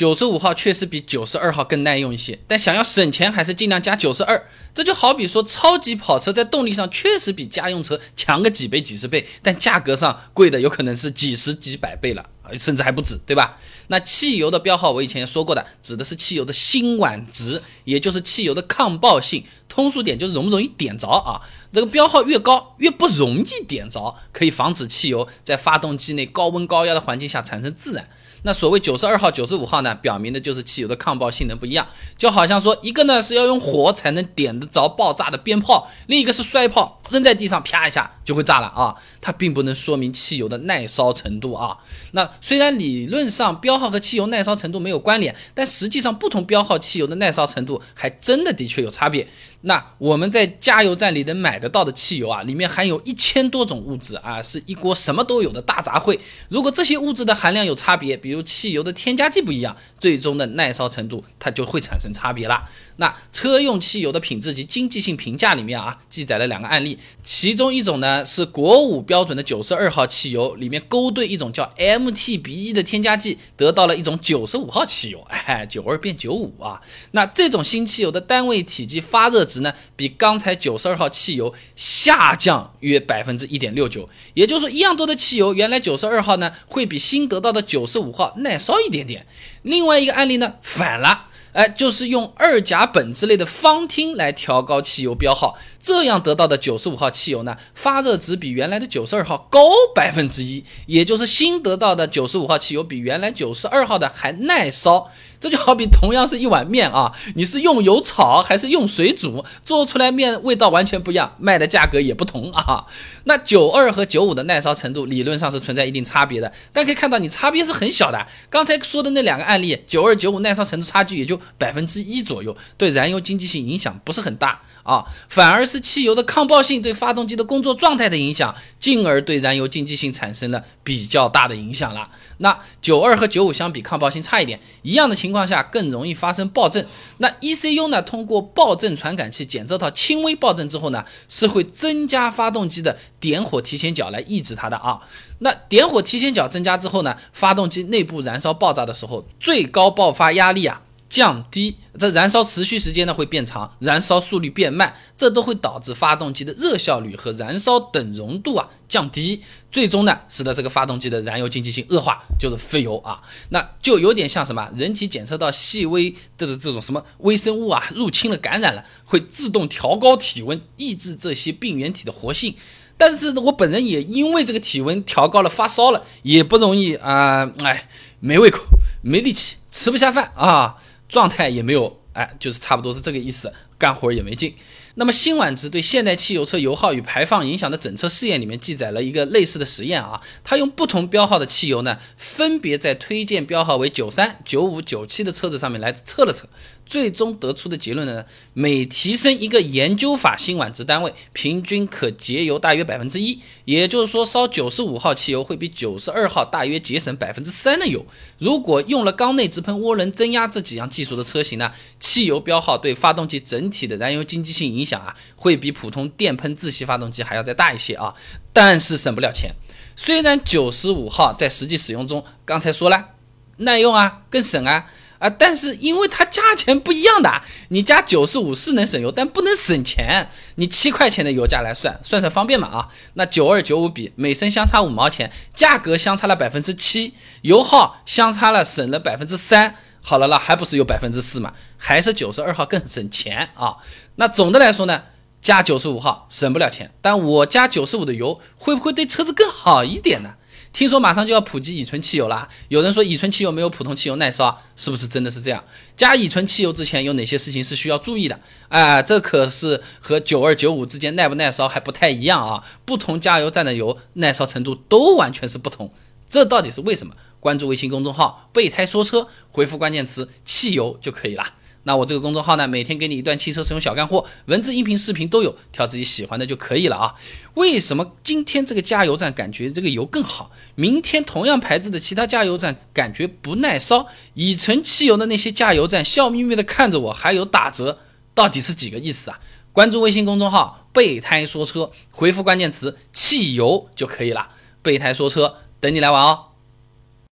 九十五号确实比九十二号更耐用一些，但想要省钱，还是尽量加九十二。这就好比说，超级跑车在动力上确实比家用车强个几倍、几十倍，但价格上贵的有可能是几十几百倍了，甚至还不止，对吧？那汽油的标号我以前也说过的，指的是汽油的辛烷值，也就是汽油的抗爆性。通俗点就是容不容易点着啊？这个标号越高，越不容易点着，可以防止汽油在发动机内高温高压的环境下产生自燃。那所谓九十二号、九十五号呢，表明的就是汽油的抗爆性能不一样。就好像说，一个呢是要用火才能点得着爆炸的鞭炮，另一个是摔炮，扔在地上啪一下就会炸了啊。它并不能说明汽油的耐烧程度啊。那虽然理论上标号和汽油耐烧程度没有关联，但实际上不同标号汽油的耐烧程度还真的的确有差别。那我们在加油站里能买得到的汽油啊，里面含有一千多种物质啊，是一锅什么都有的大杂烩。如果这些物质的含量有差别，比如汽油的添加剂不一样，最终的耐烧程度它就会产生差别了。那车用汽油的品质及经济性评价里面啊，记载了两个案例，其中一种呢是国五标准的九十二号汽油里面勾兑一种叫 MTBE 的添加剂，得到了一种九十五号汽油，哎，九二变九五啊。那这种新汽油的单位体积发热值呢，比刚才九十二号汽油下降约百分之一点六九，也就是说一样多的汽油，原来九十二号呢会比新得到的九十五号耐烧一点点。另外一个案例呢反了。哎，就是用二甲苯之类的芳烃来调高汽油标号，这样得到的九十五号汽油呢，发热值比原来的九十二号高百分之一，也就是新得到的九十五号汽油比原来九十二号的还耐烧。这就好比同样是一碗面啊，你是用油炒还是用水煮，做出来面味道完全不一样，卖的价格也不同啊。那九二和九五的耐烧程度理论上是存在一定差别的，但可以看到你差别是很小的。刚才说的那两个案例，九二九五耐烧程度差距也就百分之一左右，对燃油经济性影响不是很大啊，反而是汽油的抗爆性对发动机的工作状态的影响，进而对燃油经济性产生了比较大的影响了。那九二和九五相比，抗爆性差一点，一样的情情况下更容易发生爆震。那 ECU 呢？通过爆震传感器检测到轻微爆震之后呢，是会增加发动机的点火提前角来抑制它的啊。那点火提前角增加之后呢，发动机内部燃烧爆炸的时候，最高爆发压力啊。降低，这燃烧持续时间呢会变长，燃烧速率变慢，这都会导致发动机的热效率和燃烧等容度啊降低，最终呢使得这个发动机的燃油经济性恶化，就是费油啊。那就有点像什么，人体检测到细微的这种什么微生物啊入侵了感染了，会自动调高体温，抑制这些病原体的活性。但是我本人也因为这个体温调高了发烧了，也不容易啊，哎，没胃口，没力气，吃不下饭啊。状态也没有，哎，就是差不多是这个意思，干活也没劲。那么辛烷值对现代汽油车油耗与排放影响的整车试验里面记载了一个类似的实验啊，它用不同标号的汽油呢，分别在推荐标号为九三、九五、九七的车子上面来测了测。最终得出的结论呢，每提升一个研究法辛烷值单位，平均可节油大约百分之一。也就是说，烧九十五号汽油会比九十二号大约节省百分之三的油。如果用了缸内直喷、涡轮增压这几样技术的车型呢，汽油标号对发动机整体的燃油经济性影响啊，会比普通电喷自吸发动机还要再大一些啊。但是省不了钱。虽然九十五号在实际使用中，刚才说了，耐用啊，更省啊。啊，但是因为它价钱不一样的，你加九十五是能省油，但不能省钱。你七块钱的油价来算，算算方便嘛啊？那九二九五比每升相差五毛钱，价格相差了百分之七，油耗相差了省了百分之三。好了，那还不是有百分之四嘛？还是九十二号更省钱啊？那总的来说呢，加九十五号省不了钱，但我加九十五的油会不会对车子更好一点呢？听说马上就要普及乙醇汽油了，有人说乙醇汽油没有普通汽油耐烧，是不是真的是这样？加乙醇汽油之前有哪些事情是需要注意的？啊，这可是和九二九五之间耐不耐烧还不太一样啊！不同加油站的油耐烧程度都完全是不同，这到底是为什么？关注微信公众号“备胎说车”，回复关键词“汽油”就可以了。那我这个公众号呢，每天给你一段汽车使用小干货，文字、音频、视频都有，挑自己喜欢的就可以了啊。为什么今天这个加油站感觉这个油更好，明天同样牌子的其他加油站感觉不耐烧？乙醇汽油的那些加油站笑眯眯的看着我，还有打折，到底是几个意思啊？关注微信公众号“备胎说车”，回复关键词“汽油”就可以了。备胎说车，等你来玩哦。